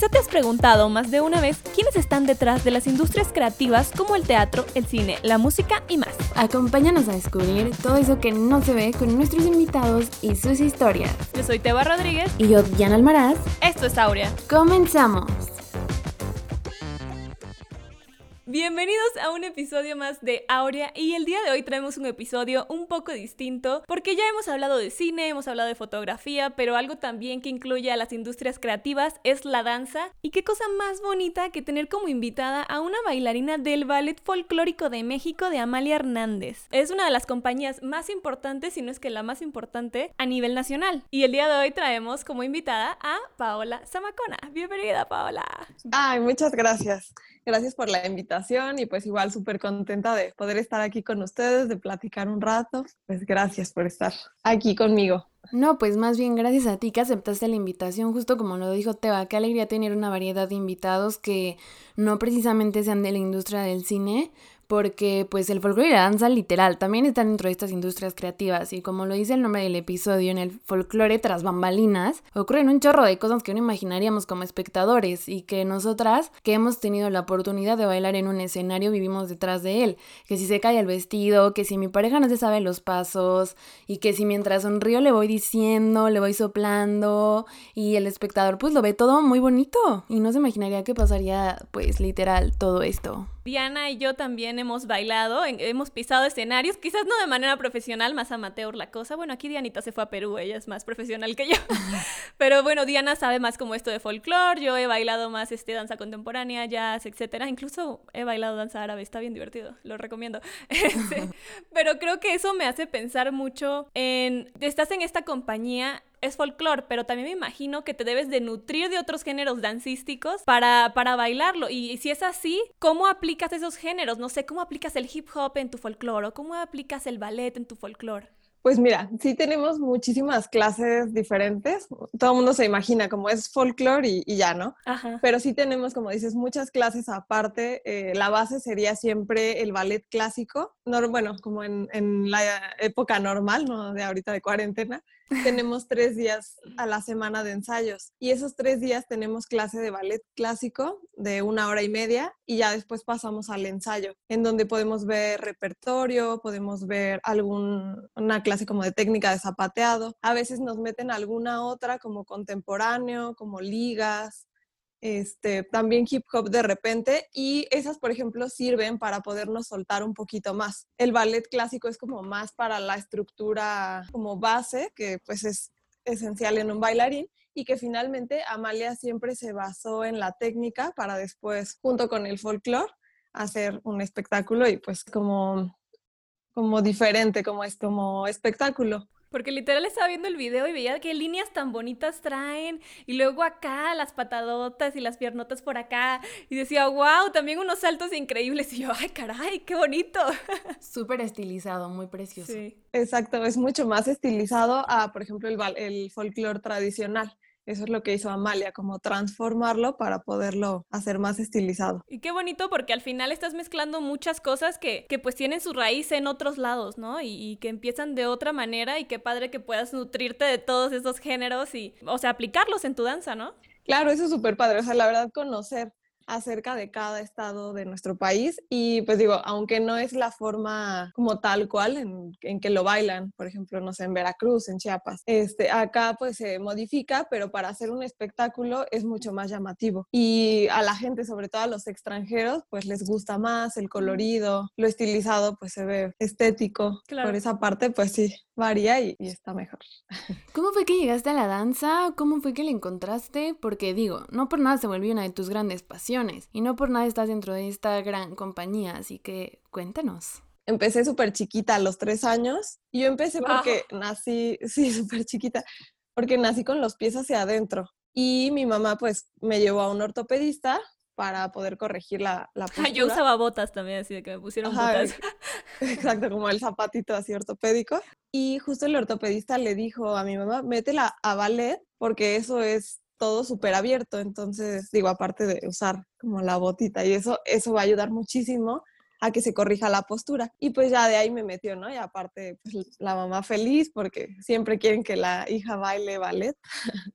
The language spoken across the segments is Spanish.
Quizá te has preguntado más de una vez quiénes están detrás de las industrias creativas como el teatro, el cine, la música y más. Acompáñanos a descubrir todo eso que no se ve con nuestros invitados y sus historias. Yo soy Teba Rodríguez. Y yo, Diana Almaraz. Esto es Aurea. Comenzamos. Bienvenidos a un episodio más de Aurea y el día de hoy traemos un episodio un poco distinto porque ya hemos hablado de cine, hemos hablado de fotografía, pero algo también que incluye a las industrias creativas es la danza y qué cosa más bonita que tener como invitada a una bailarina del Ballet Folclórico de México de Amalia Hernández. Es una de las compañías más importantes, si no es que la más importante, a nivel nacional. Y el día de hoy traemos como invitada a Paola Zamacona. Bienvenida Paola. Ay, muchas gracias. Gracias por la invitación y pues igual súper contenta de poder estar aquí con ustedes, de platicar un rato. Pues gracias por estar aquí conmigo. No, pues más bien gracias a ti que aceptaste la invitación, justo como lo dijo Teba, qué alegría tener una variedad de invitados que no precisamente sean de la industria del cine, porque pues el folclore y la danza literal también están dentro de estas industrias creativas y como lo dice el nombre del episodio, en el folclore tras bambalinas ocurren un chorro de cosas que no imaginaríamos como espectadores y que nosotras que hemos tenido la oportunidad de bailar en un escenario vivimos detrás de él, que si se cae el vestido, que si mi pareja no se sabe los pasos y que si mientras sonrío le voy diciendo, le voy soplando y el espectador pues lo ve todo muy bonito y no se imaginaría que pasaría pues literal todo esto. Diana y yo también hemos bailado, hemos pisado escenarios, quizás no de manera profesional, más amateur la cosa. Bueno, aquí Dianita se fue a Perú, ella es más profesional que yo. Pero bueno, Diana sabe más como esto de folclore, yo he bailado más este danza contemporánea, jazz, etcétera. Incluso he bailado danza árabe, está bien divertido, lo recomiendo. Este, pero creo que eso me hace pensar mucho en estás en esta compañía es folclore, pero también me imagino que te debes de nutrir de otros géneros dancísticos para, para bailarlo. Y, si es así, ¿cómo aplicas esos géneros? No sé, ¿cómo aplicas el hip hop en tu folclore o cómo aplicas el ballet en tu folclore? Pues mira, sí tenemos muchísimas clases diferentes. Todo el mundo se imagina como es folclore y, ya, ¿no? Pero sí tenemos, como dices, muchas clases aparte. Eh, la base sería siempre el ballet clásico. No, bueno, como en, en la época normal, ¿no? De ahorita de cuarentena tenemos tres días a la semana de ensayos y esos tres días tenemos clase de ballet clásico de una hora y media y ya después pasamos al ensayo en donde podemos ver repertorio, podemos ver alguna clase como de técnica de zapateado, a veces nos meten alguna otra como contemporáneo, como ligas, este, también hip hop de repente y esas, por ejemplo, sirven para podernos soltar un poquito más. El ballet clásico es como más para la estructura como base, que pues es esencial en un bailarín y que finalmente Amalia siempre se basó en la técnica para después, junto con el folclore, hacer un espectáculo y pues como, como diferente, como es como espectáculo. Porque literal estaba viendo el video y veía qué líneas tan bonitas traen. Y luego acá las patadotas y las piernotas por acá. Y decía, wow, también unos saltos increíbles. Y yo, ay, caray, qué bonito. Súper estilizado, muy precioso. Sí. Exacto, es mucho más estilizado a, por ejemplo, el, el folclore tradicional. Eso es lo que hizo Amalia, como transformarlo para poderlo hacer más estilizado. Y qué bonito porque al final estás mezclando muchas cosas que, que pues tienen su raíz en otros lados, ¿no? Y, y, que empiezan de otra manera y qué padre que puedas nutrirte de todos esos géneros y, o sea, aplicarlos en tu danza, ¿no? Claro, eso es súper padre. O sea, la verdad, conocer acerca de cada estado de nuestro país y pues digo, aunque no es la forma como tal cual en, que lo bailan, por ejemplo, no sé, en Veracruz, en Chiapas, este, acá pues se modifica, pero para hacer un espectáculo es mucho más llamativo y a la gente, sobre todo a los extranjeros, pues les gusta más el colorido, lo estilizado pues se ve estético, por esa parte pues sí, varía y, y, está mejor. ¿Cómo fue que llegaste a la danza? ¿Cómo fue que la encontraste? Porque digo, no por nada se volvió una de tus grandes pasiones y no por nada estás dentro de esta gran compañía, así que cuéntanos. Empecé súper chiquita, a los tres años. Y yo empecé porque nací, sí, súper chiquita, porque nací con los pies hacia adentro. Y mi mamá pues me llevó a un ortopedista para poder corregir la, la postura. Yo usaba botas también, así de que me pusieron botas. Exacto, como el zapatito así ortopédico. Y justo el ortopedista le dijo a mi mamá, métela a ballet porque eso es todo súper abierto, entonces digo, aparte de usar como la botita y eso, eso va a ayudar muchísimo a que se corrija la postura. Y pues ya de ahí me metió, ¿no? Y aparte, pues la mamá feliz porque siempre quieren que la hija baile ballet.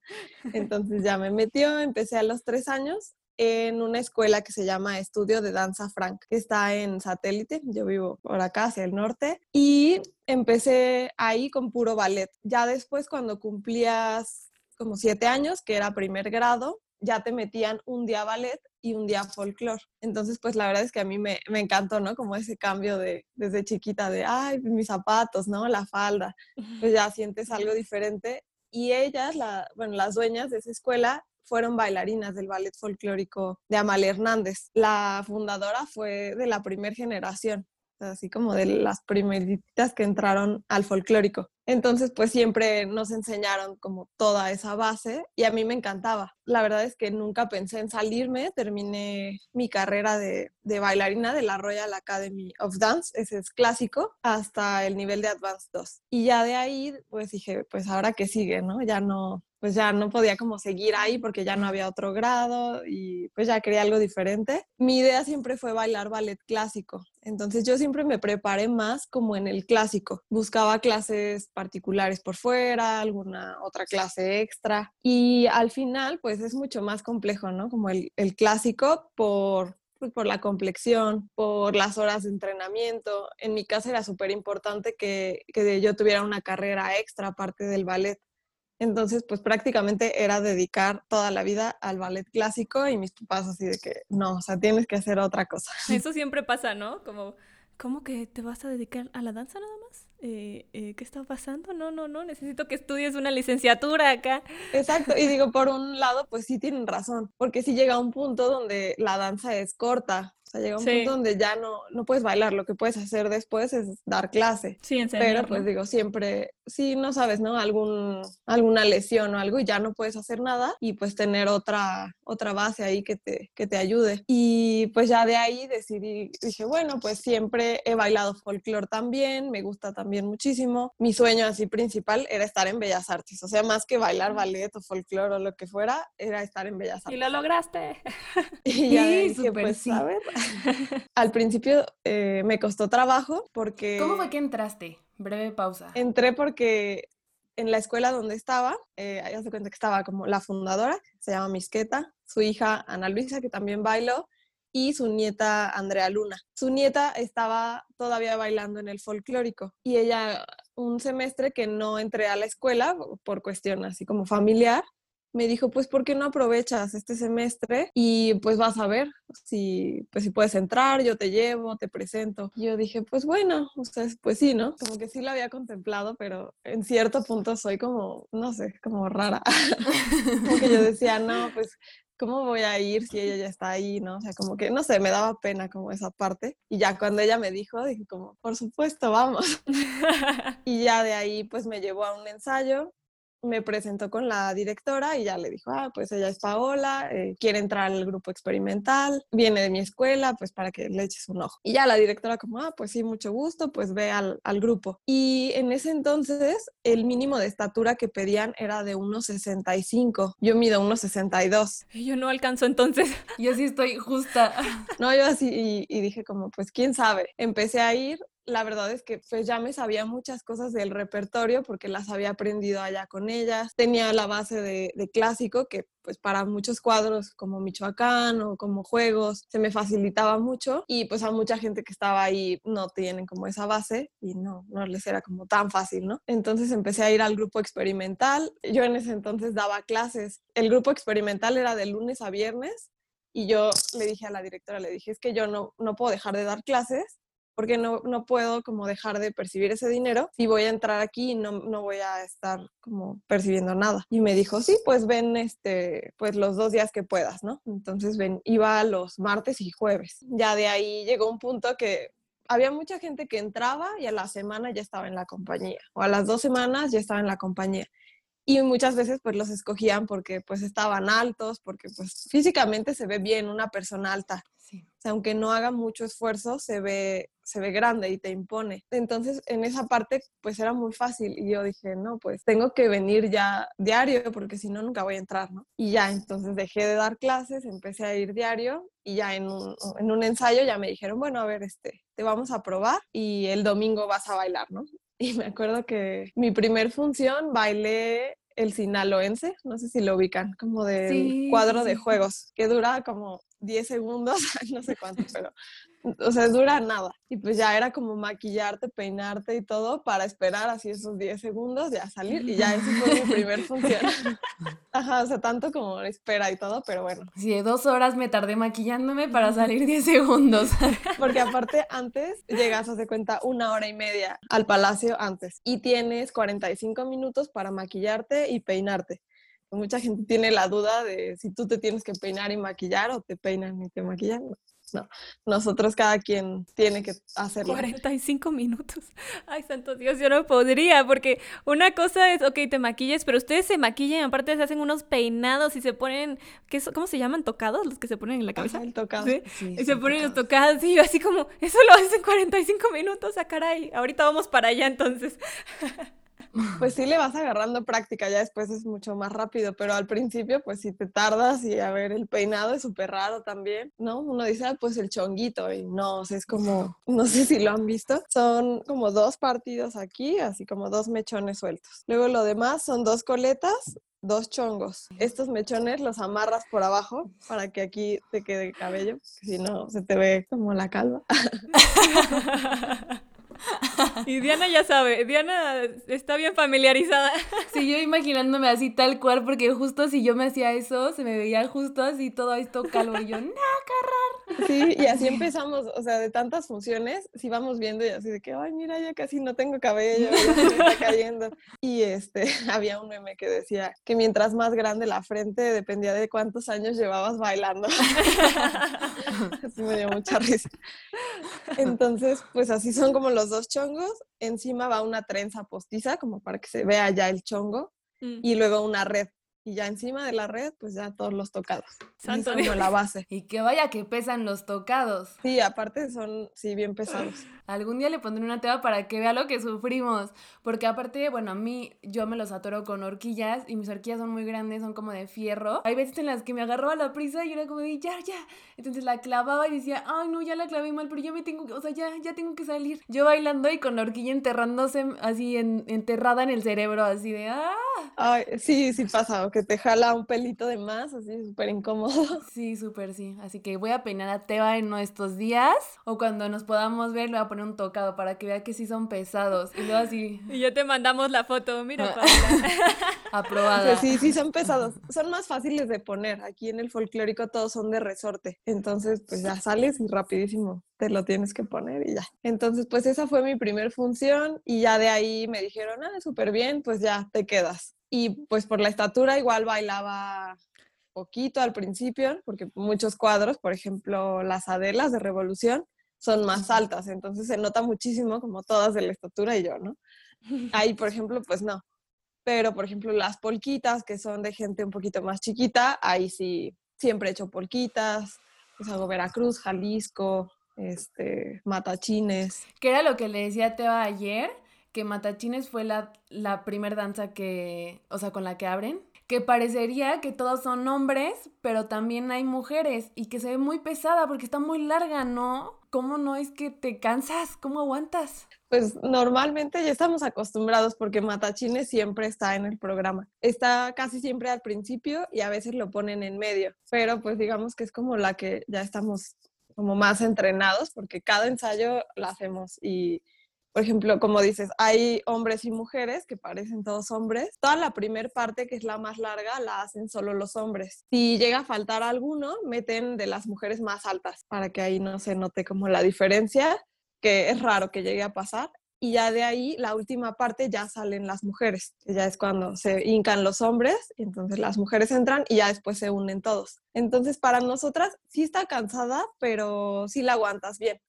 Entonces ya me metió, empecé a los tres años en una escuela que se llama Estudio de Danza Frank, que está en satélite. Yo vivo por acá, hacia el norte. Y empecé ahí con puro ballet. Ya después, cuando cumplías como siete años, que era primer grado, ya te metían un día ballet y un día folclore. Entonces, pues la verdad es que a mí me, encantó, ¿no? Como ese cambio de desde chiquita de, ay, mis zapatos, ¿no? La falda. Pues ya sientes algo diferente. Y ellas, la, bueno, las dueñas de esa escuela, fueron bailarinas del ballet folclórico de Amalia Hernández. La fundadora fue de la primera generación, así como de las primeritas que entraron al folclórico. Entonces, pues siempre nos enseñaron como toda esa base y a mí me encantaba. La verdad es que nunca pensé en salirme, terminé mi carrera de, bailarina de la Royal Academy of Dance, ese es clásico, hasta el nivel de Advanced 2. Y ya de ahí, pues dije, pues ahora que sigue, ¿no? Ya no, pues ya no podía como seguir ahí porque ya no había otro grado y pues ya quería algo diferente. Mi idea siempre fue bailar ballet clásico, entonces yo siempre me preparé más como en el clásico. Buscaba clases particulares por fuera, alguna otra clase extra y al final pues es mucho más complejo, ¿no? Como el, el clásico por pues, por la complexión, por las horas de entrenamiento. En mi caso era súper importante que, que, yo tuviera una carrera extra aparte del ballet. Entonces, pues prácticamente era dedicar toda la vida al ballet clásico y mis papás así de que, no, o sea, tienes que hacer otra cosa. Eso siempre pasa, ¿no? Como, ¿cómo que te vas a dedicar a la danza nada más? Eh, eh, ¿Qué está pasando? No, no, no, necesito que estudies una licenciatura acá. Exacto, y digo, por un lado, pues sí tienen razón, porque sí llega un punto donde la danza es corta, llega un punto donde ya no, no puedes bailar, lo que puedes hacer después es dar clase. Sí, Pero pues digo, siempre, si no sabes, ¿no? Algún, alguna lesión o algo y ya no puedes hacer nada y pues tener otra, otra base ahí que te, que te ayude. Y pues ya de ahí decidí, dije, bueno, pues siempre he bailado folclore también, me gusta también muchísimo. Mi sueño así principal era estar en Bellas Artes, o sea, más que bailar ballet o folclore o lo que fuera, era estar en Bellas Artes. Y lo lograste. y ya sí, dije, pues, sí. Al principio eh, me costó trabajo porque... ¿Cómo fue que entraste? Breve pausa. Entré porque en la escuela donde estaba, eh, ya se cuenta que estaba como la fundadora, se llama Misqueta, su hija Ana Luisa, que también bailó, y su nieta Andrea Luna. Su nieta estaba todavía bailando en el folclórico y ella un semestre que no entré a la escuela por cuestión así como familiar, me dijo, pues, ¿por qué no aprovechas este semestre y pues vas a ver si, pues, si puedes entrar, yo te llevo, te presento? Yo dije, pues bueno, sea, pues sí, ¿no? Como que sí lo había contemplado, pero en cierto punto soy como, no sé, como rara. como que yo decía, no, pues ¿cómo voy a ir si ella ya está ahí, no? O sea, como que, no sé, me daba pena como esa parte. Y ya cuando ella me dijo, dije como, por supuesto, vamos. y ya de ahí, pues me llevó a un ensayo me presentó con la directora y ya le dijo, ah, pues ella es Paola, eh, quiere entrar al grupo experimental, viene de mi escuela, pues para que le eches un ojo. Y ya la directora como, ah, pues sí, mucho gusto, pues ve al, al grupo. Y en ese entonces el mínimo de estatura que pedían era de 1,65. Yo mido 1,62. Yo no alcanzo entonces. Yo sí estoy justa. No, yo así y, y dije como, pues quién sabe. Empecé a ir, la verdad es que pues ya me sabía muchas cosas del repertorio porque las había aprendido allá con ellas. Tenía la base de, clásico que pues para muchos cuadros como Michoacán o como juegos se me facilitaba mucho y pues a mucha gente que estaba ahí no tienen como esa base y no, no les era como tan fácil, ¿no? Entonces empecé a ir al grupo experimental. Yo en ese entonces daba clases. El grupo experimental era de lunes a viernes y yo le dije a la directora, le dije, es que yo no, no puedo dejar de dar clases porque no, no puedo como dejar de percibir ese dinero si voy a entrar aquí y no, no voy a estar como percibiendo nada. Y me dijo, sí, pues ven este, pues los dos días que puedas, ¿no? Entonces ven, iba los martes y jueves. Ya de ahí llegó un punto que había mucha gente que entraba y a la semana ya estaba en la compañía, o a las dos semanas ya estaba en la compañía. Y muchas veces pues los escogían porque pues estaban altos, porque pues físicamente se ve bien una persona alta. Sí. O sea, aunque no haga mucho esfuerzo, se ve, se ve grande y te impone. Entonces, en esa parte, pues era muy fácil. Y yo dije, no, pues tengo que venir ya diario, porque si no, nunca voy a entrar, ¿no? Y ya, entonces dejé de dar clases, empecé a ir diario y ya en un, en un ensayo ya me dijeron, bueno, a ver, este, te vamos a probar y el domingo vas a bailar, ¿no? Y me acuerdo que mi primer función bailé el sinaloense, no sé si lo ubican, como del cuadro de juegos, que dura como 10 segundos, no sé cuánto, pero o sea, dura nada. Y pues ya era como maquillarte, peinarte y todo para esperar así esos 10 segundos, ya salir y ya ese fue mi primer función. Ajá, o sea, tanto como espera y todo, pero bueno. Sí, dos horas me tardé maquillándome para salir 10 segundos. Porque aparte antes llegas, hace cuenta, una hora y media al palacio antes y tienes 45 minutos para maquillarte y peinarte mucha gente tiene la duda de si tú te tienes que peinar y maquillar o te peinan y te maquillan. No, nosotros cada quien tiene que hacerlo. 45 minutos. Ay, santo Dios, yo no podría, porque una cosa es, ok, te maquilles, pero ustedes se maquillan, aparte se hacen unos peinados y se ponen, ¿qué, ¿cómo se llaman? ¿Tocados? Los que se ponen en la cabeza. el tocado. y se ponen los tocados y yo así como, eso lo hacen 45 minutos, a ah, caray, ahorita vamos para allá entonces. Pues sí le vas agarrando práctica, ya después es mucho más rápido, pero al principio pues si te tardas y a ver el peinado es súper raro también, ¿no? Uno dice, ah, pues el chonguito y no, o sea, es como, no sé si lo han visto, son como dos partidos aquí, así como dos mechones sueltos. Luego lo demás son dos coletas, dos chongos. Estos mechones los amarras por abajo para que aquí te quede cabello, si no se te ve como la calva. Y Diana ya sabe, Diana está bien familiarizada. Sí, yo imaginándome así tal cual, porque justo si yo me hacía eso, se me veía justo así todo esto calvo y yo, ¡no, carrar! Sí, y así empezamos, o sea, de tantas funciones, sí vamos viendo y así de que, ay, mira, ya casi no tengo cabello, ya se me está cayendo. Y este, había un meme que decía que mientras más grande la frente, dependía de cuántos años llevabas bailando. Así me dio mucha risa. Entonces, pues así son como los dos chongos, encima va una trenza postiza como para que se vea ya el chongo mm. y luego una red y ya encima de la red, pues ya todos los tocados. Santo como la base. Y que vaya que pesan los tocados. Sí, aparte son, sí, bien pesados. Algún día le pondré una teba para que vea lo que sufrimos. Porque aparte, bueno, a mí yo me los atoro con horquillas y mis horquillas son muy grandes, son como de fierro. Hay veces en las que me agarraba la prisa y era como de ya, ya. Entonces la clavaba y decía, ay, no, ya la clavé mal, pero ya me tengo, o sea, ya, ya tengo que salir. Yo bailando y con la horquilla enterrándose así, en, enterrada en el cerebro, así de, ah. Ay, sí, sí pasa, que te jala un pelito de más, así súper incómodo. Sí, súper sí. Así que voy a peinar a Teba en estos días o cuando nos podamos ver le voy a poner un tocado para que vea que sí son pesados. Y luego así. Y ya te mandamos la foto, mira, Paula. Aprobada. Pues sí, sí son pesados. Son más fáciles de poner. Aquí en el folclórico todos son de resorte. Entonces, pues ya sales y rapidísimo te lo tienes que poner y ya. Entonces, pues esa fue mi primer función y ya de ahí me dijeron, ah, súper bien, pues ya te quedas. Y pues por la estatura igual bailaba poquito al principio, porque muchos cuadros, por ejemplo, las adelas de Revolución, son más altas, entonces se nota muchísimo como todas de la estatura y yo, ¿no? Ahí, por ejemplo, pues no. Pero, por ejemplo, las polquitas, que son de gente un poquito más chiquita, ahí sí, siempre he hecho polquitas, pues hago Veracruz, Jalisco, este, Matachines. Que era lo que le decía a Teba ayer, que Matachines fue la, la primer danza que, o sea, con la que abren que parecería que todos son hombres, pero también hay mujeres y que se ve muy pesada porque está muy larga, ¿no? ¿Cómo no es que te cansas? ¿Cómo aguantas? Pues normalmente ya estamos acostumbrados porque Matachines siempre está en el programa. Está casi siempre al principio y a veces lo ponen en medio, pero pues digamos que es como la que ya estamos como más entrenados porque cada ensayo la hacemos y por ejemplo, como dices, hay hombres y mujeres que parecen todos hombres. Toda la primera parte, que es la más larga, la hacen solo los hombres. Si llega a faltar alguno, meten de las mujeres más altas para que ahí no se note como la diferencia, que es raro que llegue a pasar. Y ya de ahí, la última parte, ya salen las mujeres, que ya es cuando se hincan los hombres, y entonces las mujeres entran y ya después se unen todos. Entonces, para nosotras sí está cansada, pero sí la aguantas bien.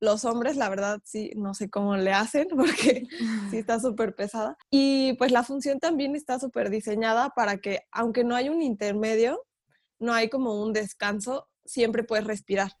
Los hombres, la verdad, sí, no sé cómo le hacen porque sí está súper pesada. Y pues la función también está súper diseñada para que, aunque no hay un intermedio, no hay como un descanso, siempre puedes respirar.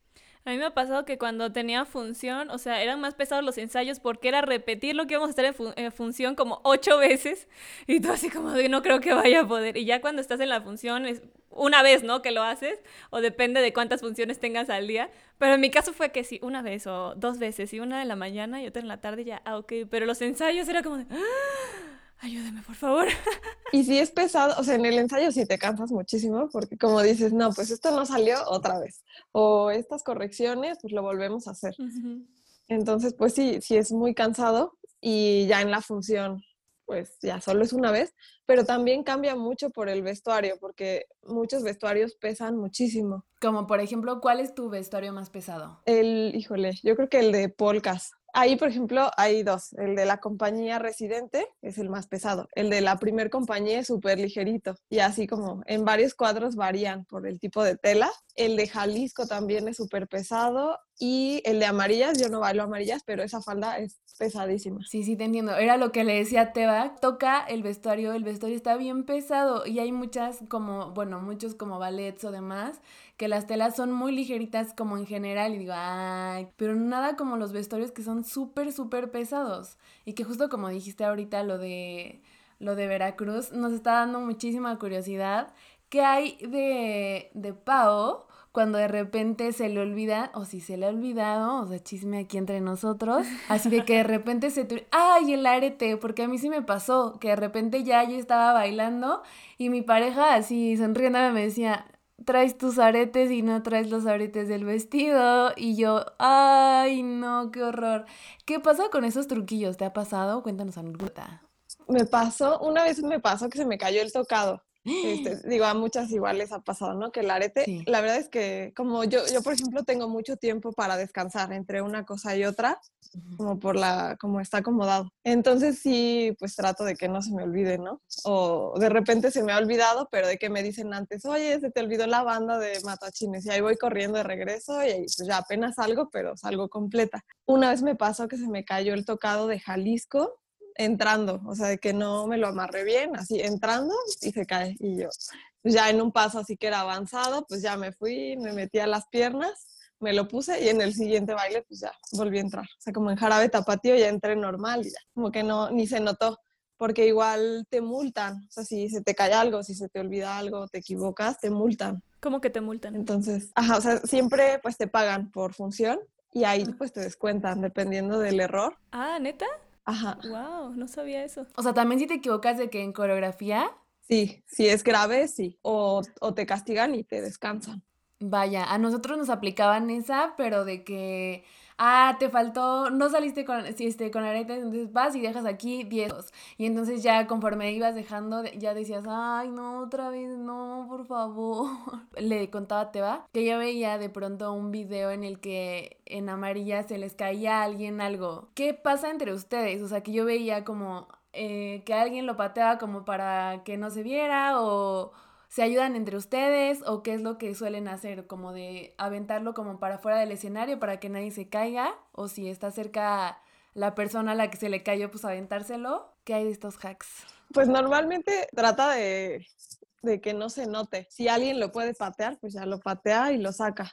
A mí me ha pasado que cuando tenía función, o sea, eran más pesados los ensayos porque era repetir lo que íbamos a hacer en, función como ocho veces y tú así como de no creo que vaya a poder. Y ya cuando estás en la función es una vez, ¿no? Que lo haces o depende de cuántas funciones tengas al día. Pero en mi caso fue que sí, una vez o dos veces y una en la mañana y otra en la tarde ya, ah, ok. Pero los ensayos era como de... ¡Ah! Ayúdeme, por favor. Y si es pesado, o sea, en el ensayo sí te cansas muchísimo porque como dices, no, pues esto no salió otra vez. O estas correcciones, pues lo volvemos a hacer. Entonces, pues sí, sí es muy cansado y ya en la función, pues ya solo es una vez, pero también cambia mucho por el vestuario, porque muchos vestuarios pesan muchísimo. Como por ejemplo, ¿cuál es tu vestuario más pesado? El, híjole, yo creo que el de polcas. Ahí, por ejemplo, hay dos. El de la compañía residente es el más pesado. El de la primer compañía es súper ligerito. Y así como en varios cuadros varían por el tipo de tela. El de Jalisco también es súper pesado. Y el de amarillas, yo no bailo amarillas, pero esa falda es pesadísima. Sí, sí, te entiendo. Era lo que le decía a Teba. Toca el vestuario, el vestuario está bien pesado. Y hay muchas como, bueno, muchos como ballets o demás que las telas son muy ligeritas como en general y digo, ay, pero nada como los vestuarios que son súper, súper pesados. Y que justo como dijiste ahorita lo de, lo de Veracruz, nos está dando muchísima curiosidad. ¿Qué hay de, de Pau cuando de repente se le olvida, o si se le ha olvidado, o sea, chisme aquí entre nosotros, así de que de repente se te... ¡Ay, el arete! Porque a mí sí me pasó, que de repente ya yo estaba bailando y mi pareja así sonriendo me decía, traes tus aretes y no traes los aretes del vestido. Y yo, ay, no, qué horror. ¿Qué pasa con esos truquillos? ¿Te ha pasado? Cuéntanos anécdota. Me pasó, una vez me pasó que se me cayó el tocado. Este, digo, a muchas igual les ha pasado, ¿no? Que el arete, la verdad es que como yo, yo, por ejemplo, tengo mucho tiempo para descansar entre una cosa y otra, como por la, como está acomodado. Entonces sí, pues trato de que no se me olvide, ¿no? O de repente se me ha olvidado, pero de que me dicen antes, oye, se te olvidó la banda de matachines y ahí voy corriendo de regreso y pues ya apenas salgo, pero salgo completa. Una vez me pasó que se me cayó el tocado de Jalisco entrando, o sea, de que no me lo amarré bien, así entrando y se cae. Y yo, pues ya en un paso así que era avanzado, pues ya me fui, me metí a las piernas, me lo puse y en el siguiente baile, pues ya volví a entrar. O sea, como en jarabe tapatío ya entré normal y ya, como que no, ni se notó, porque igual te multan. O sea, si se te cae algo, si se te olvida algo, te equivocas, te multan. ¿Cómo que te multan? Entonces, ajá, o sea, siempre pues te pagan por función y ahí pues te descuentan dependiendo del error. Ah, neta. Ajá. Wow, no sabía eso. O sea, también si te equivocas de que en coreografía. Sí, si es grave, sí. O, o te castigan y te descansan. Vaya, a nosotros nos aplicaban esa, pero de que ah, te faltó, no saliste con, si este, con aretes, entonces vas y dejas aquí 10. Y entonces ya conforme ibas dejando, ya decías, ay, no, otra vez, no, por favor. Le contaba a Teba que yo veía de pronto un video en el que en amarilla se les caía a alguien algo. ¿Qué pasa entre ustedes? O sea, que yo veía como eh, que alguien lo pateaba como para que no se viera o ¿Se ayudan entre ustedes o qué es lo que suelen hacer? Como de aventarlo como para fuera del escenario para que nadie se caiga o si está cerca la persona a la que se le cayó, pues aventárselo. ¿Qué hay de estos hacks? Pues normalmente trata de, que no se note. Si alguien lo puede patear, pues ya lo patea y lo saca.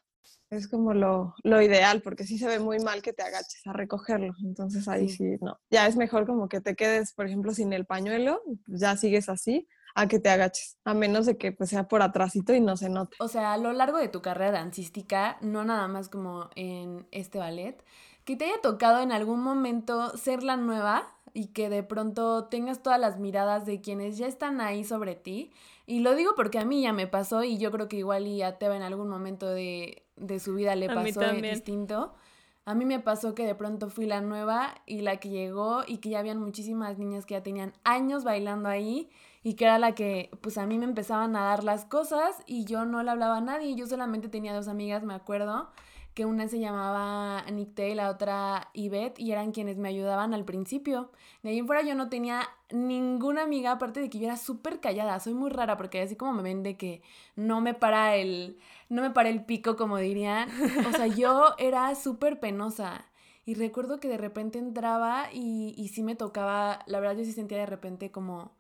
Es como lo, lo, ideal, porque sí se ve muy mal que te agaches a recogerlo. Entonces ahí sí, no. Ya es mejor como que te quedes, por ejemplo, sin el pañuelo, ya sigues así, a que te agaches, a menos de que pues, sea por atrásito y no se note. O sea, a lo largo de tu carrera dancística, no nada más como en este ballet, que te haya tocado en algún momento ser la nueva y que de pronto tengas todas las miradas de quienes ya están ahí sobre ti. Y lo digo porque a mí ya me pasó y yo creo que igual y a Teba en algún momento de, su vida le pasó distinto. A mí me pasó que de pronto fui la nueva y la que llegó y que ya habían muchísimas niñas que ya tenían años bailando ahí y que era la que pues a mí me empezaban a dar las cosas y yo no le hablaba a nadie, yo solamente tenía dos amigas, me acuerdo, que una se llamaba Nicté y la otra Yvette y eran quienes me ayudaban al principio. De ahí en fuera yo no tenía ninguna amiga, aparte de que yo era súper callada, soy muy rara porque así como me ven de que no me para el, no me para el pico como dirían, o sea, yo era súper penosa. Y recuerdo que de repente entraba y, y sí me tocaba, la verdad yo sí sentía de repente como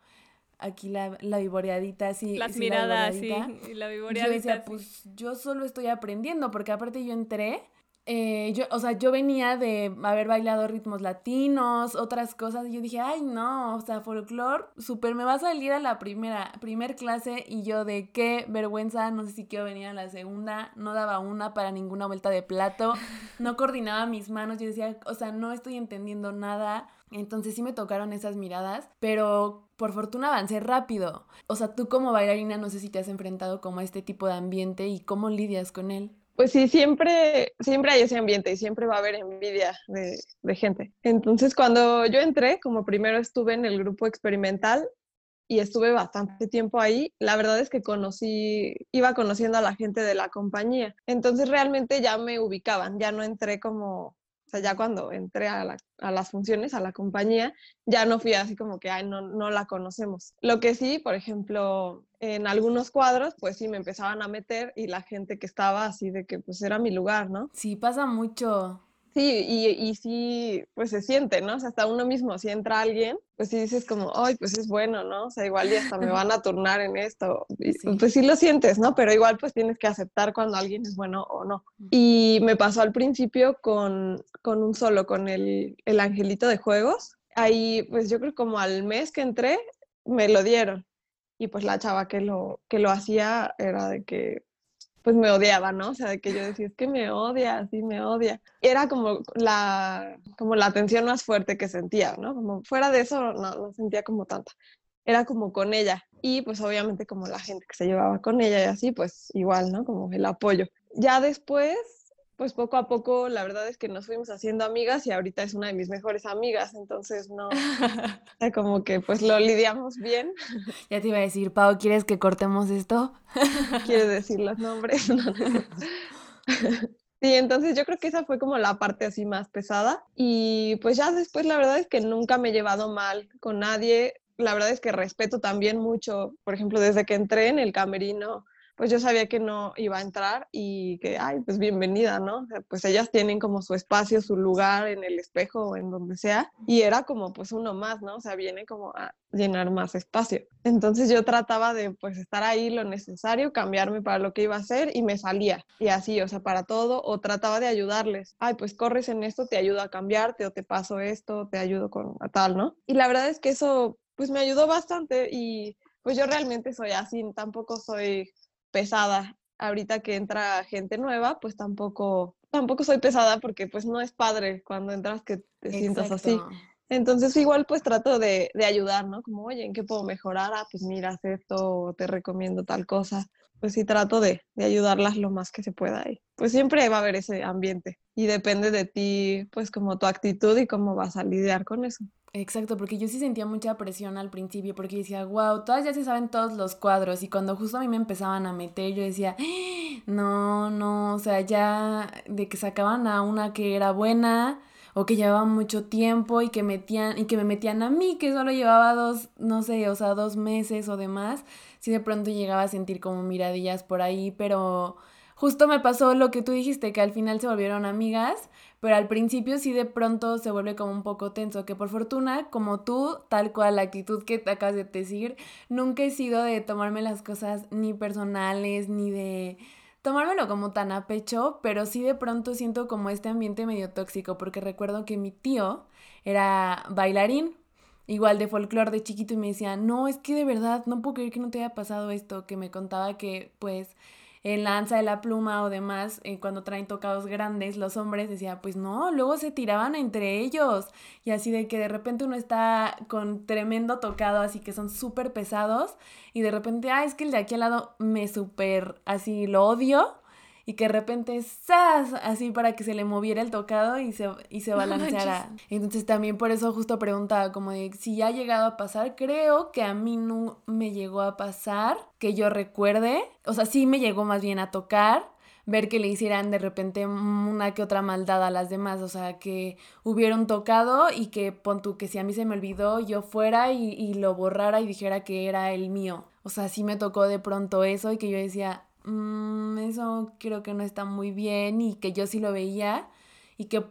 aquí la, la vivoreadita así. Las miradas, sí, y la vivoreadita. Yo decía, pues yo solo estoy aprendiendo, porque aparte yo entré eh, yo, o sea, yo venía de haber bailado ritmos latinos, otras cosas, y yo dije, ay, no, o sea, folclore, súper me va a salir a la primera, primer clase, y yo de qué vergüenza, no sé si quiero venir a la segunda, no daba una para ninguna vuelta de plato, no coordinaba mis manos, yo decía, o sea, no estoy entendiendo nada, entonces sí me tocaron esas miradas, pero por fortuna avancé rápido. O sea, tú como bailarina no sé si te has enfrentado como a este tipo de ambiente y cómo lidias con él. Pues sí, siempre, siempre hay ese ambiente y siempre va a haber envidia de, de, gente. Entonces, cuando yo entré, como primero estuve en el grupo experimental y estuve bastante tiempo ahí, la verdad es que conocí, iba conociendo a la gente de la compañía. Entonces, realmente ya me ubicaban, ya no entré como o sea, ya cuando entré a, las funciones, a la compañía, ya no fui así como que, ay, no, no la conocemos. Lo que sí, por ejemplo, en algunos cuadros, pues sí me empezaban a meter y la gente que estaba así de que pues era mi lugar, ¿no? Sí, pasa mucho. Sí, y, y sí, pues se siente, ¿no? O sea, hasta uno mismo, si entra alguien, pues sí dices como, ay, pues es bueno, ¿no? O sea, igual ya hasta me van a turnar en esto. Pues sí lo sientes, ¿no? Pero igual pues tienes que aceptar cuando alguien es bueno o no. Y me pasó al principio con, con un solo, con el, el angelito de juegos. Ahí, pues yo creo como al mes que entré, me lo dieron. Y pues la chava que lo, que lo hacía era de que, pues me odiaba, ¿no? O sea, de que yo decía, es que me odia, sí me odia. Era como la, como la tensión más fuerte que sentía, ¿no? Como fuera de eso no, no sentía como tanta. Era como con ella. Y pues obviamente como la gente que se llevaba con ella y así, pues igual, ¿no? Como el apoyo. Ya después pues poco a poco la verdad es que nos fuimos haciendo amigas y ahorita es una de mis mejores amigas, entonces no, como que pues lo lidiamos bien. Ya te iba a decir, Pau, ¿quieres que cortemos esto? ¿Quieres decir los nombres? Sí, entonces yo creo que esa fue como la parte así más pesada y pues ya después la verdad es que nunca me he llevado mal con nadie, la verdad es que respeto también mucho, por ejemplo, desde que entré en el camerino, pues yo sabía que no iba a entrar y que, ay, pues bienvenida, ¿no? pues ellas tienen como su espacio, su lugar en el espejo o en donde sea, y era como pues uno más, ¿no? O sea, viene como a llenar más espacio. Entonces yo trataba de pues estar ahí lo necesario, cambiarme para lo que iba a hacer y me salía. Y así, o sea, para todo, o trataba de ayudarles. Ay, pues corres en esto, te ayudo a cambiarte, o te paso esto, te ayudo con tal, ¿no? Y la verdad es que eso pues me ayudó bastante y pues yo realmente soy así, tampoco soy pesada. Ahorita que entra gente nueva, pues tampoco, tampoco soy pesada porque pues no es padre cuando entras que te sientas así. Entonces igual pues trato de, de, ayudar, ¿no? Como, oye, ¿en qué puedo mejorar? Ah, pues mira, haz esto, te recomiendo tal cosa. Pues sí trato de, de ayudarlas lo más que se pueda ahí. Pues siempre va a haber ese ambiente y depende de ti, pues como tu actitud y cómo vas a lidiar con eso. Exacto, porque yo sí sentía mucha presión al principio, porque decía, wow, todas ya se saben todos los cuadros, y cuando justo a mí me empezaban a meter, yo decía, no, no, o sea, ya de que sacaban a una que era buena, o que llevaba mucho tiempo y que metían, y que me metían a mí, que solo llevaba dos, no sé, o sea, dos meses o demás, sí de pronto llegaba a sentir como miradillas por ahí, pero justo me pasó lo que tú dijiste, que al final se volvieron amigas, pero al principio sí de pronto se vuelve como un poco tenso, que por fortuna, como tú, tal cual la actitud que te acabas de decir, nunca he sido de tomarme las cosas ni personales, ni de tomármelo como tan a pecho, pero sí de pronto siento como este ambiente medio tóxico, porque recuerdo que mi tío era bailarín, igual de folclore de chiquito, y me decía, no, es que de verdad no puedo creer que no te haya pasado esto, que me contaba que pues en lanza de la pluma o demás, eh, cuando traen tocados grandes, los hombres decía, pues no, luego se tiraban entre ellos. Y así de que de repente uno está con tremendo tocado, así que son súper pesados. Y de repente, ah, es que el de aquí al lado me súper así lo odio y que de repente ¡zas! así para que se le moviera el tocado y se, y se balanceara. Entonces también por eso justo preguntaba como de si ya ha llegado a pasar, creo que a mí no me llegó a pasar, que yo recuerde, o sea, sí me llegó más bien a tocar, ver que le hicieran de repente una que otra maldad a las demás, o sea, que hubiera un tocado y que pon tú que si a mí se me olvidó, yo fuera y, y lo borrara y dijera que era el mío. O sea, sí me tocó de pronto eso y que yo decía, mmm, eso creo que no está muy bien y que yo sí lo veía y que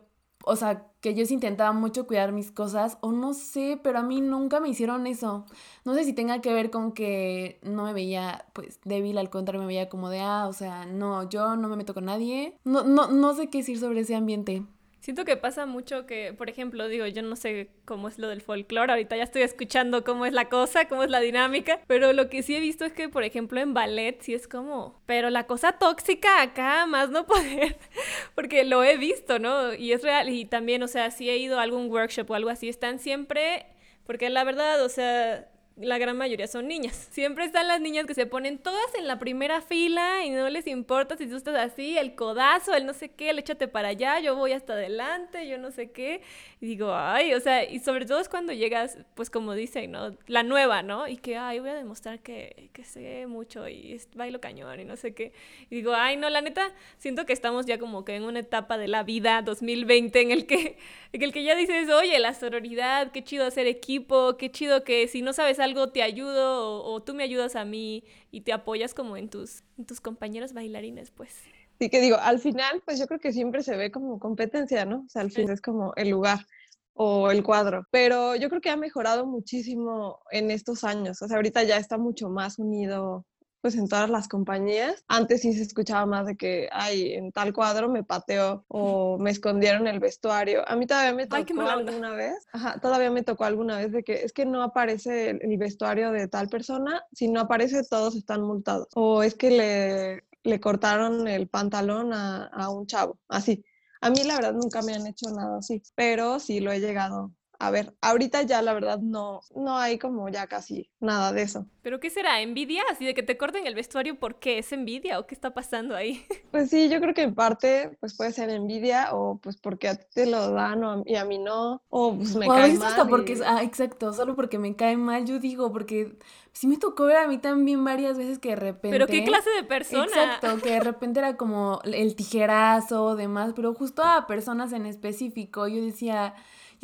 o sea, que yo sí intentaba mucho cuidar mis cosas, o no sé, pero a mí nunca me hicieron eso. No sé si tenga que ver con que no me veía, pues, débil, al contrario, me veía como de, ah, o sea, no, yo no me meto con nadie. No, no, no sé qué decir sobre ese ambiente. Siento que pasa mucho que, por ejemplo, digo, yo no sé cómo es lo del folclore, ahorita ya estoy escuchando cómo es la cosa, cómo es la dinámica, pero lo que sí he visto es que, por ejemplo, en ballet sí es como, pero la cosa tóxica acá, más no poder, porque lo he visto, ¿no? Y es real, y también, o sea, si he ido a algún workshop o algo así, están siempre, porque la verdad, o sea, la gran mayoría son niñas. Siempre están las niñas que se ponen todas en la primera fila y no les importa si tú estás así, el codazo, el no sé qué, el échate para allá, yo voy hasta adelante, yo no sé qué. Y digo, ay, o sea, y sobre todo es cuando llegas, pues como dicen, ¿no? La nueva, ¿no? Y que, ay, voy a demostrar que, que sé mucho y bailo cañón y no sé qué. Y digo, ay, no, la neta, siento que estamos ya como que en una etapa de la vida 2020 en el que, en el que ya dices, oye, la sororidad, qué chido hacer equipo, qué chido que si no sabes algo te ayudo o, tú me ayudas a mí y te apoyas como en tus, tus compañeros bailarines, pues. Sí, que digo, al final, pues yo creo que siempre se ve como competencia, ¿no? O sea, al fin es como el lugar o el cuadro, pero yo creo que ha mejorado muchísimo en estos años, o sea, ahorita ya está mucho más unido pues en todas las compañías. Antes sí se escuchaba más de que, ay, en tal cuadro me pateó o me escondieron el vestuario. A mí todavía me tocó alguna vez, ajá, todavía me tocó alguna vez de que es que no aparece el, vestuario de tal persona, si no aparece todos están multados. O es que le, le cortaron el pantalón a, a un chavo, así. A mí la verdad nunca me han hecho nada así, pero sí lo he llegado a ver, ahorita ya la verdad no, no hay como ya casi nada de eso. ¿Pero qué será? ¿Envidia? Así de que te corten el vestuario, ¿por qué? ¿Es envidia o qué está pasando ahí? Pues sí, yo creo que en parte pues puede ser envidia o pues porque a ti te lo dan o a, y a mí no, o pues me cae mal. hasta porque, ah, exacto, solo porque me cae mal, yo digo, porque sí me tocó ver a mí también varias veces que de repente... ¿Pero qué clase de persona? Exacto, que de repente era como el tijerazo o demás, pero justo a personas en específico, yo decía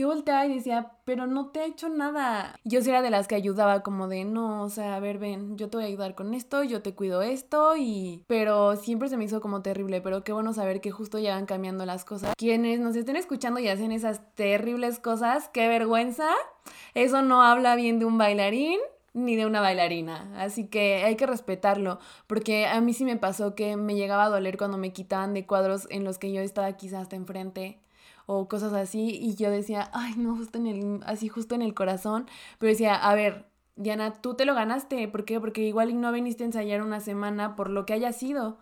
yo volteaba y decía, pero no te ha hecho nada. Yo sí era de las que ayudaba como de, no, o sea, a ver, ven, yo te voy a ayudar con esto, yo te cuido esto y... Pero siempre se me hizo como terrible, pero qué bueno saber que justo ya van cambiando las cosas. Quienes nos estén escuchando y hacen esas terribles cosas, qué vergüenza. Eso no habla bien de un bailarín ni de una bailarina. Así que hay que respetarlo, porque a mí sí me pasó que me llegaba a doler cuando me quitaban de cuadros en los que yo estaba quizás hasta enfrente o cosas así y yo decía, ay, no, justo en el, así justo en el corazón, pero decía, a ver, Diana, tú te lo ganaste, ¿por qué? Porque igual no viniste a ensayar una semana por lo que haya sido.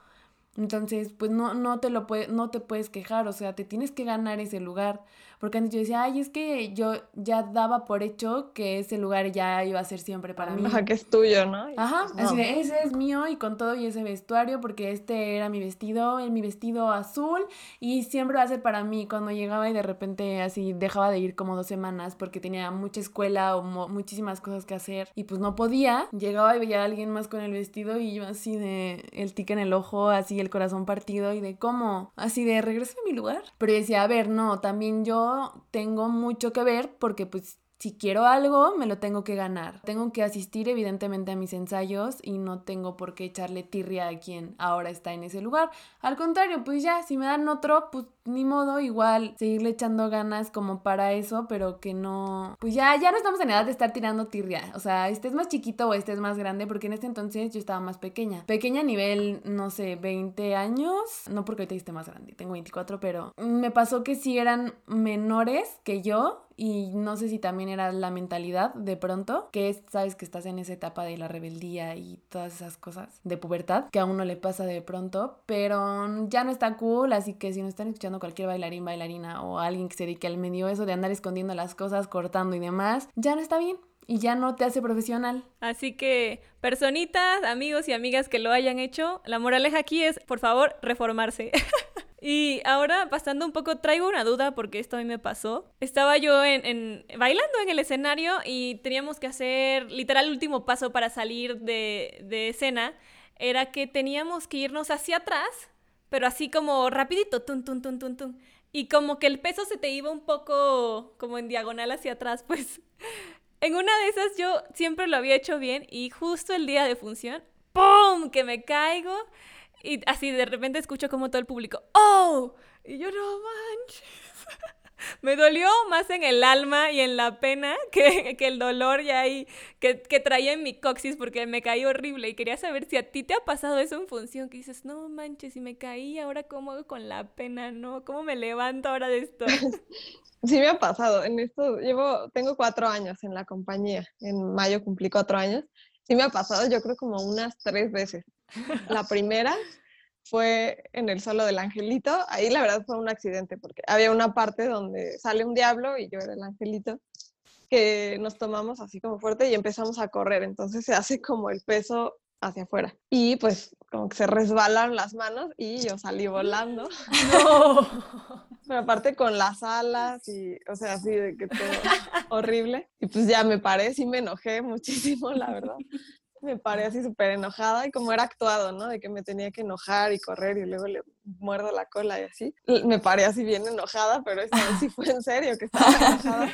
Entonces, pues no, no te lo puede, no te puedes quejar, o sea, te tienes que ganar ese lugar. Porque antes yo decía, ay, es que yo ya daba por hecho que ese lugar ya iba a ser siempre para mí. Ajá, que es tuyo, ¿no? Ajá, así de, ese es mío y con todo y ese vestuario, porque este era mi vestido, mi vestido azul y siempre va a ser para mí. Cuando llegaba y de repente así dejaba de ir como dos semanas porque tenía mucha escuela o muchísimas cosas que hacer y pues no podía, llegaba y veía a alguien más con el vestido y yo así de el tic en el ojo, así el corazón partido y de cómo, así de regreso a mi lugar. Pero decía, a ver, no, también yo tengo mucho que ver porque pues si quiero algo, me lo tengo que ganar. Tengo que asistir evidentemente a mis ensayos y no tengo por qué echarle tirria a quien ahora está en ese lugar. Al contrario, pues ya, si me dan otro, pues ni modo, igual seguirle echando ganas como para eso, pero que no, pues ya, ya no estamos en edad de estar tirando tirria, o sea, este es más chiquito o este es más grande, porque en este entonces yo estaba más pequeña, pequeña a nivel, no sé, 20 años, no porque ahorita esté más grande, tengo 24, pero me pasó que sí eran menores que yo y no sé si también era la mentalidad de pronto, que sabes que estás en esa etapa de la rebeldía y todas esas cosas de pubertad, que a uno le pasa de pronto, pero ya no está cool, así que si no están escuchando cualquier bailarín, bailarina o alguien que se dedique al medio, eso de andar escondiendo las cosas, cortando y demás, ya no está bien y ya no te hace profesional. Así que, personitas, amigos y amigas que lo hayan hecho, la moraleja aquí es, por favor, reformarse. y ahora, pasando un poco, traigo una duda porque esto a mí me pasó. Estaba yo en, bailando en el escenario y teníamos que hacer literal el último paso para salir de, de escena. Era que teníamos que irnos hacia atrás pero así como rapidito, tum, tum, tum, tum, tum. Y como que el peso se te iba un poco como en diagonal hacia atrás, pues en una de esas yo siempre lo había hecho bien y justo el día de función, ¡pum! que me caigo y así de repente escucho como todo el público, ¡oh! Y yo, no manches. Me dolió más en el alma y en la pena que, que el dolor ya ahí que, que, traía en mi coxis porque me caí horrible y quería saber si a ti te ha pasado eso en función, que dices, no manches, si me caí, ahora cómo hago con la pena, ¿no? ¿Cómo me levanto ahora de esto? Sí me ha pasado, en esto llevo, tengo cuatro años en la compañía, en mayo cumplí cuatro años, sí me ha pasado yo creo como unas tres veces. La primera fue en el solo del angelito. Ahí la verdad fue un accidente porque había una parte donde sale un diablo y yo era el angelito que nos tomamos así como fuerte y empezamos a correr. Entonces se hace como el peso hacia afuera. Y pues como que se resbalan las manos y yo salí volando. Pero aparte con las alas y, o sea, así de que todo horrible. Y pues ya me paré, sí me enojé muchísimo, la verdad me paré así súper enojada y como era actuado, ¿no? De que me tenía que enojar y correr y luego le muerdo la cola y así. Me paré así bien enojada, pero esta vez sí fue en serio que estaba enojada.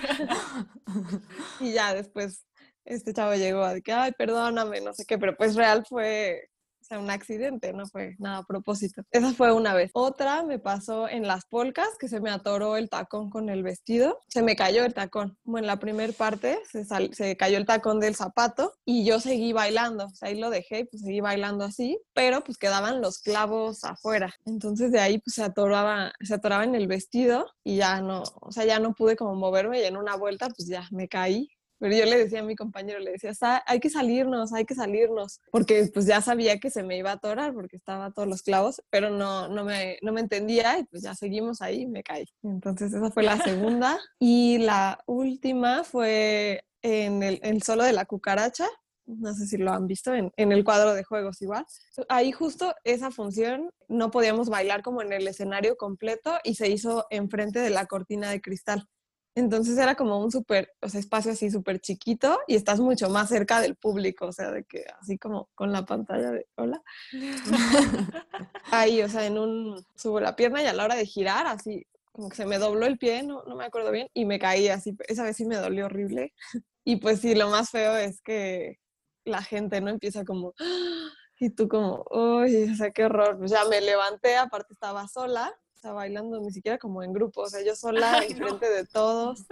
y ya después este chavo llegó a decir, que, ay, perdóname, no sé qué, pero pues real fue o sea, un accidente, no fue nada a propósito. Esa fue una vez. Otra me pasó en las polcas, que se me atoró el tacón con el vestido. Se me cayó el tacón. Como en la primera parte se, se cayó el tacón del zapato y yo seguí bailando. O sea, ahí lo dejé y pues seguí bailando así, pero pues quedaban los clavos afuera. Entonces de ahí pues se atoraba, se atoraba en el vestido y ya no, o sea, ya no pude como moverme y en una vuelta pues ya me caí pero yo le decía a mi compañero, le decía, hay que salirnos, hay que salirnos, porque pues ya sabía que se me iba a atorar porque estaba todos los clavos, pero no, no, me, no me entendía y pues ya seguimos ahí y me caí. Entonces esa fue la segunda. y la última fue en el, el solo de la cucaracha, no sé si lo han visto en, en, el cuadro de juegos igual. Ahí justo esa función no podíamos bailar como en el escenario completo y se hizo enfrente de la cortina de cristal. Entonces era como un súper, o sea, espacio así súper chiquito y estás mucho más cerca del público, o sea, de que así como con la pantalla de hola. Ahí, o sea, en un, subo la pierna y a la hora de girar, así, como que se me dobló el pie, no, no me acuerdo bien, y me caí así, esa vez sí me dolió horrible. Y pues sí, lo más feo es que la gente no empieza como, y tú como, uy, o sea, qué horror. Pues ya me levanté, aparte estaba sola bailando ni siquiera como en grupo, o sea, yo sola, enfrente de todos,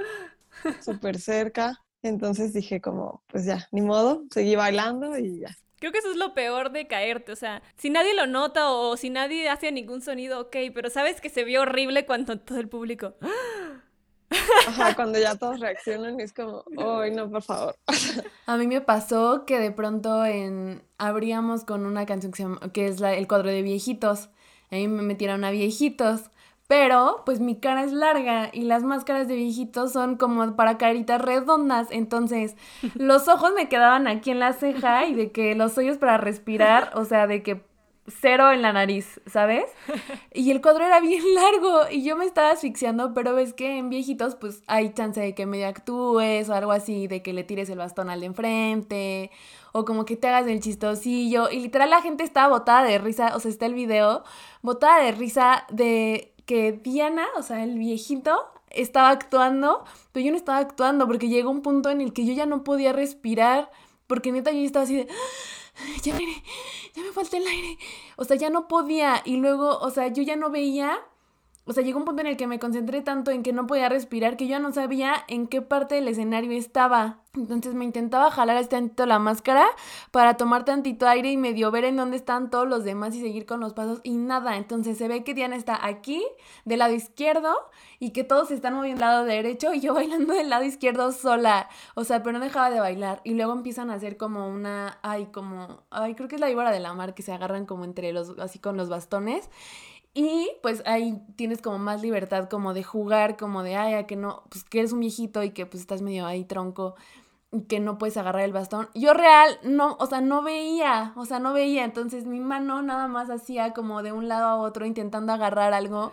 súper cerca. Entonces dije como, pues ya, ni modo, seguí bailando y ya. Creo que eso es lo peor de caerte, o sea, si nadie lo nota o si nadie hace ningún sonido, ok, pero sabes que se vio horrible cuando todo el público... Ajá, cuando ya todos reaccionan es como, ay, no, por favor. A mí me pasó que de pronto en abríamos con una canción que, que es la, el cuadro de viejitos a mí me metieron a viejitos. Pero, pues mi cara es larga y las máscaras de viejitos son como para caritas redondas. Entonces, los ojos me quedaban aquí en la ceja y de que los hoyos para respirar, o sea, de que cero en la nariz, ¿sabes? Y el cuadro era bien largo y yo me estaba asfixiando, pero ves que en viejitos, pues hay chance de que medio actúes o algo así, de que le tires el bastón al de enfrente o como que te hagas el chistosillo. Y literal la gente estaba botada de risa, o sea, está el video, botada de risa de que Diana, o sea, el viejito, estaba actuando, pero yo no estaba actuando porque llegó un punto en el que yo ya no podía respirar, porque neta yo estaba así de... Ya, ya me falta el aire. O sea, ya no podía. Y luego, o sea, yo ya no veía o sea, llegó un punto en el que me concentré tanto en que no podía respirar que yo no sabía en qué parte del escenario estaba. Entonces me intentaba jalar este tantito la máscara para tomar tantito aire y medio ver en dónde están todos los demás y seguir con los pasos y nada. Entonces se ve que Diana está aquí, del lado izquierdo, y que todos se están moviendo del lado derecho y yo bailando del lado izquierdo sola. O sea, pero no dejaba de bailar. Y luego empiezan a hacer como una, ay, como, ay, creo que es la víbora de la mar que se agarran como entre los, así con los bastones. Y pues ahí tienes como más libertad como de jugar, como de, ay, que no, pues que eres un viejito y que pues estás medio ahí tronco y que no puedes agarrar el bastón. Yo real, no, o sea, no veía, o sea, no veía, entonces mi mano nada más hacía como de un lado a otro intentando agarrar algo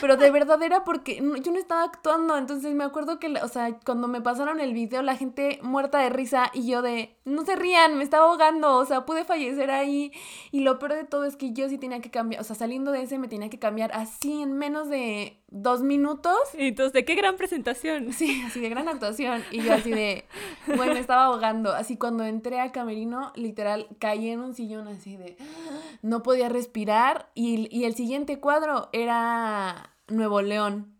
pero de verdad era porque yo no estaba actuando, entonces me acuerdo que, o sea, cuando me pasaron el video, la gente muerta de risa y yo de, no se rían, me estaba ahogando, o sea, pude fallecer ahí. Y lo peor de todo es que yo sí tenía que cambiar, o sea, saliendo de ese me tenía que cambiar así en menos de dos minutos. Y entonces, ¿de qué gran presentación? Sí, así de gran actuación. Y yo así de, bueno, me estaba ahogando. Así cuando entré a Camerino, literal, caí en un sillón así de, no podía respirar. Y, y el siguiente cuadro era Nuevo León.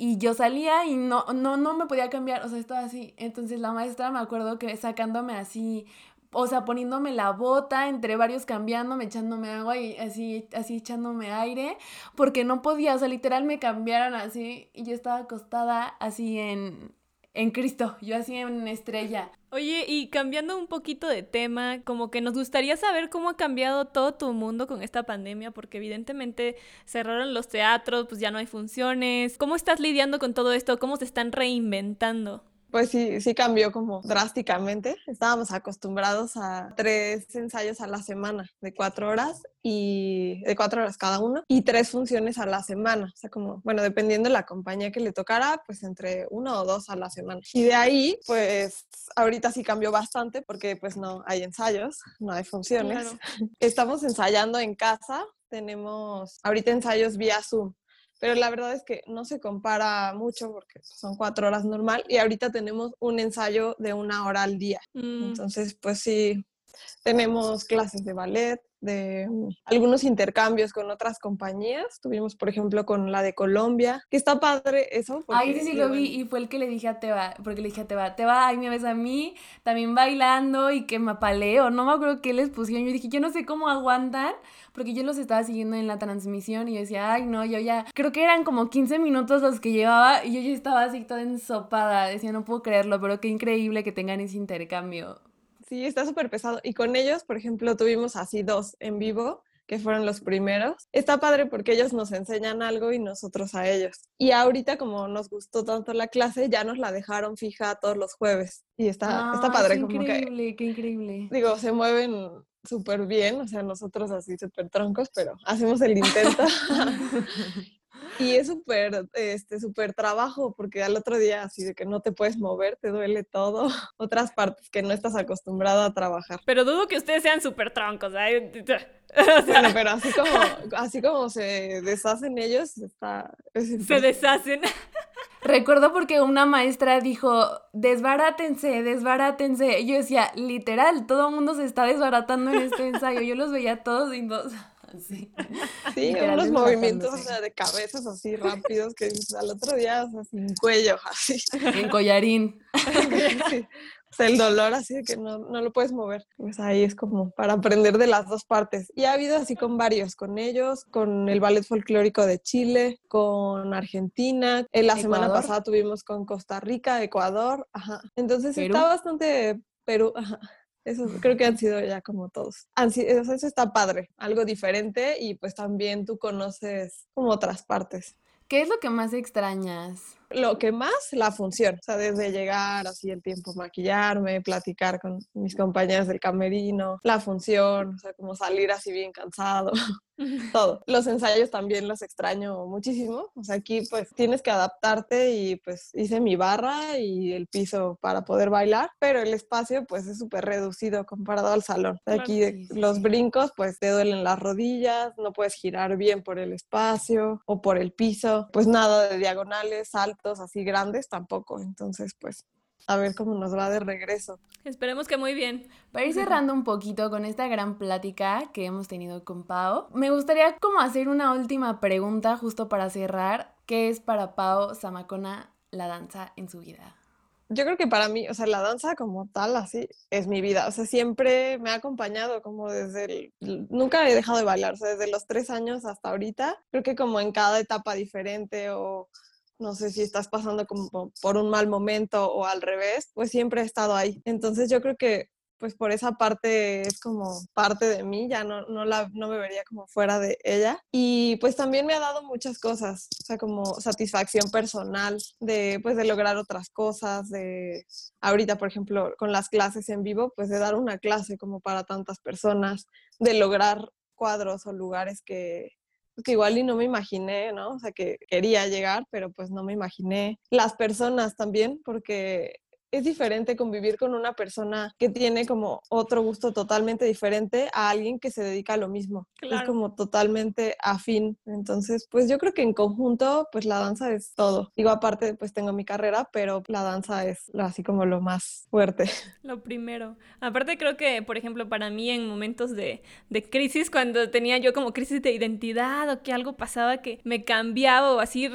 Y yo salía y no, no, no me podía cambiar, o sea, estaba así. Entonces la maestra me acuerdo que sacándome así o sea, poniéndome la bota, entre varios cambiándome, echándome agua y así, así echándome aire, porque no podía, o sea, literal me cambiaron así y yo estaba acostada así en, en Cristo, yo así en estrella. Oye, y cambiando un poquito de tema, como que nos gustaría saber cómo ha cambiado todo tu mundo con esta pandemia, porque evidentemente cerraron los teatros, pues ya no hay funciones. ¿Cómo estás lidiando con todo esto? ¿Cómo se están reinventando? Pues sí, sí cambió como drásticamente. Estábamos acostumbrados a tres ensayos a la semana de cuatro horas y de cuatro horas cada uno y tres funciones a la semana. O sea, como, bueno, dependiendo de la compañía que le tocara, pues entre uno o dos a la semana. Y de ahí, pues ahorita sí cambió bastante porque pues no hay ensayos, no hay funciones. Estamos ensayando en casa. Tenemos ahorita ensayos vía Zoom pero la verdad es que no se compara mucho porque son cuatro horas normal y ahorita tenemos un ensayo de una hora al día. Mm. Entonces, pues sí, tenemos clases de ballet, de mm, algunos intercambios con otras compañías. Tuvimos, por ejemplo, con la de Colombia, que está padre eso. Ay, sí, sí, lo vi y fue el que le dije a Teba, porque le dije a Teba, Teba, ay, me ves a mí, también bailando y que me apaleo, no me acuerdo qué les pusieron. Yo dije, yo no sé cómo aguantan, porque yo los estaba siguiendo en la transmisión y yo decía, ay, no, yo ya, creo que eran como 15 minutos los que llevaba y yo ya estaba así toda ensopada, decía, no puedo creerlo, pero qué increíble que tengan ese intercambio. Sí, está súper pesado. Y con ellos, por ejemplo, tuvimos así dos en vivo, que fueron los primeros. Está padre porque ellos nos enseñan algo y nosotros a ellos. Y ahorita, como nos gustó tanto la clase, ya nos la dejaron fija todos los jueves. Y está, está padre. Qué increíble, qué increíble. Digo, se mueven súper bien, o sea, nosotros así súper troncos, pero hacemos el intento. Y es súper, este, súper trabajo, porque al otro día así de que no te puedes mover, te duele todo. Otras partes que no estás acostumbrado a trabajar. Pero dudo que ustedes sean súper troncos. Bueno, pero así como, así como se deshacen ellos, está... se deshacen. Recuerdo porque una maestra dijo, desbarátense, desbarátense. Y yo decía, literal, todo el mundo se está desbaratando en este ensayo. Yo los veía todos y dos Sí, sí unos movimientos de cabezas así rápidos que al otro día, o sea, sin cuello, así. En collarín. O sea, el dolor así de que no, no, lo puedes mover. Pues ahí es como para aprender de las dos partes. Y ha habido así con varios, con ellos, con el Ballet Folclórico de Chile, con Argentina. En la semana pasada tuvimos con Costa Rica, Ecuador. Ajá. Entonces está bastante Perú. Ajá. Eso creo que han sido ya como todos. Eso está padre, algo diferente y pues también tú conoces como otras partes. ¿Qué es lo que más extrañas? Lo que más, la función. O sea, desde llegar así el tiempo, maquillarme, platicar con mis compañeras del camerino, la función, o sea, como salir así bien cansado, todo. Los ensayos también los extraño muchísimo. O sea, aquí pues tienes que adaptarte y pues hice mi barra y el piso para poder bailar, pero el espacio pues es súper reducido comparado al salón. Aquí los brincos pues te duelen las rodillas, no puedes girar bien por el espacio o por el piso, pues nada de diagonales, saltos así grandes tampoco. Entonces pues a ver cómo nos va de regreso. Esperemos que muy bien. Para ir cerrando un poquito con esta gran plática que hemos tenido con Pau, me gustaría como hacer una última pregunta justo para cerrar. ¿Qué es para Pau Samacona la danza en su vida? Yo creo que para mí, o sea, la danza como tal, así, es mi vida. O sea, siempre me ha acompañado como desde el... Nunca he dejado de bailar, o sea, desde los tres años hasta ahorita. Creo que como en cada etapa diferente o no sé si estás pasando como por un mal momento o al revés, pues siempre he estado ahí. Entonces yo creo que pues por esa parte es como parte de mí, ya no, no, la, no me vería como fuera de ella. Y pues también me ha dado muchas cosas, o sea, como satisfacción personal de pues de lograr otras cosas, de ahorita, por ejemplo, con las clases en vivo, pues de dar una clase como para tantas personas, de lograr cuadros o lugares que, que igual y no me imaginé, ¿no? O sea, que quería llegar, pero pues no me imaginé las personas también, porque es diferente convivir con una persona que tiene como otro gusto totalmente diferente a alguien que se dedica a lo mismo. Es como totalmente afín. Entonces, pues yo creo que en conjunto, pues la danza es todo. Digo, aparte, pues tengo mi carrera, pero la danza es así como lo más fuerte. Lo primero. Aparte, creo que, por ejemplo, para mí en momentos de, de crisis, cuando tenía yo como crisis de identidad o que algo pasaba que me cambiaba o así,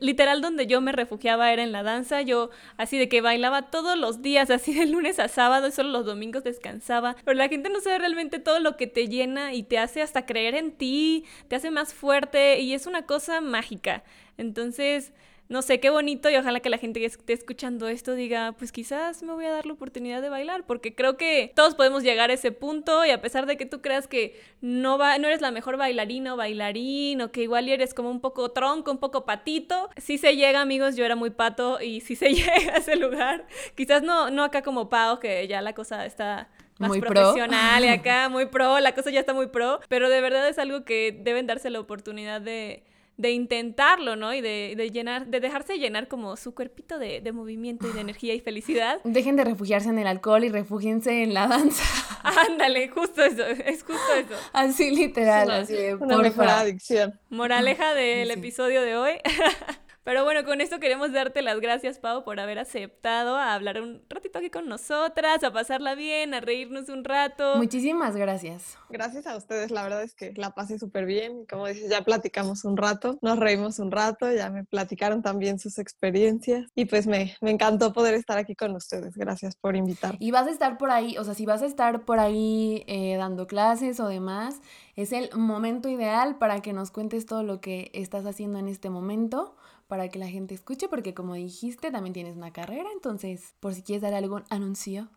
literal, donde yo me refugiaba era en la danza. Yo así de que bailaba todo todos los días, así de lunes a sábado y solo los domingos descansaba. Pero la gente no sabe realmente todo lo que te llena y te hace hasta creer en ti, te hace más fuerte y es una cosa mágica. Entonces, no sé, qué bonito y ojalá que la gente que esté escuchando esto diga, pues quizás me voy a dar la oportunidad de bailar, porque creo que todos podemos llegar a ese punto y a pesar de que tú creas que no, va, no eres la mejor bailarina o bailarín o que igual eres como un poco tronco, un poco patito, si se llega amigos, yo era muy pato y si se llega a ese lugar, quizás no, no acá como Pau, que ya la cosa está más muy profesional y acá muy pro, la cosa ya está muy pro, pero de verdad es algo que deben darse la oportunidad de de intentarlo, ¿no? Y de, llenar, de dejarse llenar como su cuerpito de, movimiento y de energía y felicidad. Dejen de refugiarse en el alcohol y refúgiense en la danza. Ándale, justo eso, es justo eso. Así literal, así de una mejor adicción. Moraleja del episodio de hoy. Pero bueno, con esto queremos darte las gracias, Pau, por haber aceptado a hablar un ratito aquí con nosotras, a pasarla bien, a reírnos un rato. Muchísimas gracias. Gracias a ustedes, la verdad es que la pasé súper bien. Como dices, ya platicamos un rato, nos reímos un rato, ya me platicaron también sus experiencias y pues me, me encantó poder estar aquí con ustedes. Gracias por invitar. Y vas a estar por ahí, o sea, si vas a estar por ahí eh, dando clases o demás, es el momento ideal para que nos cuentes todo lo que estás haciendo en este momento para que la gente escuche, porque como dijiste, también tienes una carrera, entonces, por si quieres dar algún anuncio.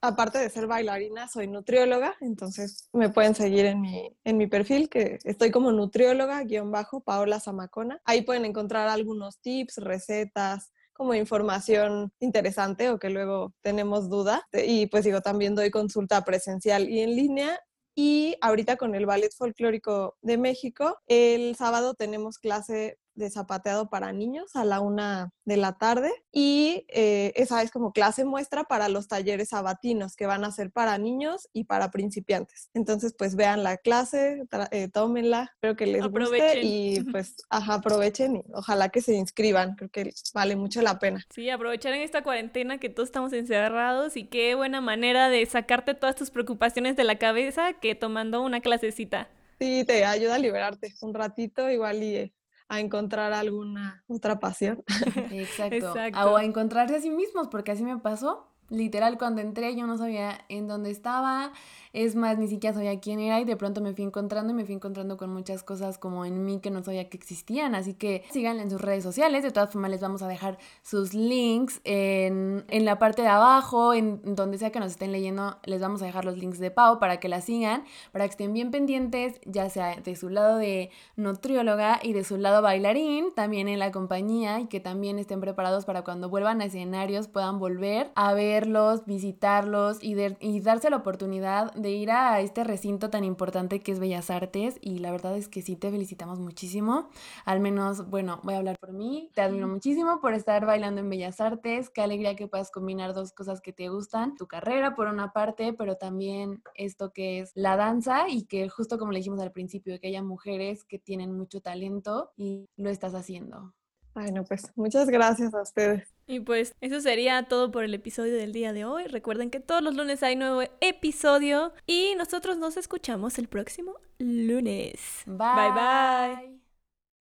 Aparte de ser bailarina, soy nutrióloga, entonces me pueden seguir en mi, en mi perfil, que estoy como nutrióloga, guion bajo, Paola Zamacona. Ahí pueden encontrar algunos tips, recetas, como información interesante o que luego tenemos duda. Y pues digo, también doy consulta presencial y en línea y ahorita con el Ballet Folclórico de México, el sábado tenemos clase de zapateado para niños a la una de la tarde y eh, esa es como clase muestra para los talleres sabatinos que van a ser para niños y para principiantes. Entonces, pues vean la clase, eh, tómenla, espero que les guste y pues ajá, aprovechen y ojalá que se inscriban, creo que vale mucho la pena. Sí, aprovechar en esta cuarentena que todos estamos encerrados y qué buena manera de sacarte todas tus preocupaciones de la cabeza que tomando una clasecita. Sí, te ayuda a liberarte un ratito igual y eh, a encontrar alguna otra pasión. Exacto. O a encontrarse a sí mismos, porque así me pasó. Literal, cuando entré yo no sabía en dónde estaba, es más, ni siquiera sabía quién era y de pronto me fui encontrando y me fui encontrando con muchas cosas como en mí que no sabía que existían. Así que síganle en sus redes sociales. De todas formas, les vamos a dejar sus links en, en la parte de abajo, en donde sea que nos estén leyendo, les vamos a dejar los links de Pau para que la sigan, para que estén bien pendientes, ya sea de su lado de nutrióloga y de su lado bailarín, también en la compañía y que también estén preparados para cuando vuelvan a escenarios puedan volver a verlos, visitarlos y, y darse la oportunidad de ir a este recinto tan importante que es Bellas Artes y la verdad es que sí te felicitamos muchísimo. Al menos, bueno, voy a hablar por mí. Te admiro muchísimo por estar bailando en Bellas Artes. Qué alegría que puedas combinar dos cosas que te gustan. Tu carrera por una parte, pero también esto que es la danza y que justo como le dijimos al principio, que haya mujeres que tienen mucho talento y lo estás haciendo. Bueno, pues muchas gracias a ustedes. Y pues eso sería todo por el episodio del día de hoy. Recuerden que todos los lunes hay nuevo episodio y nosotros nos escuchamos el próximo lunes. Bye bye. bye.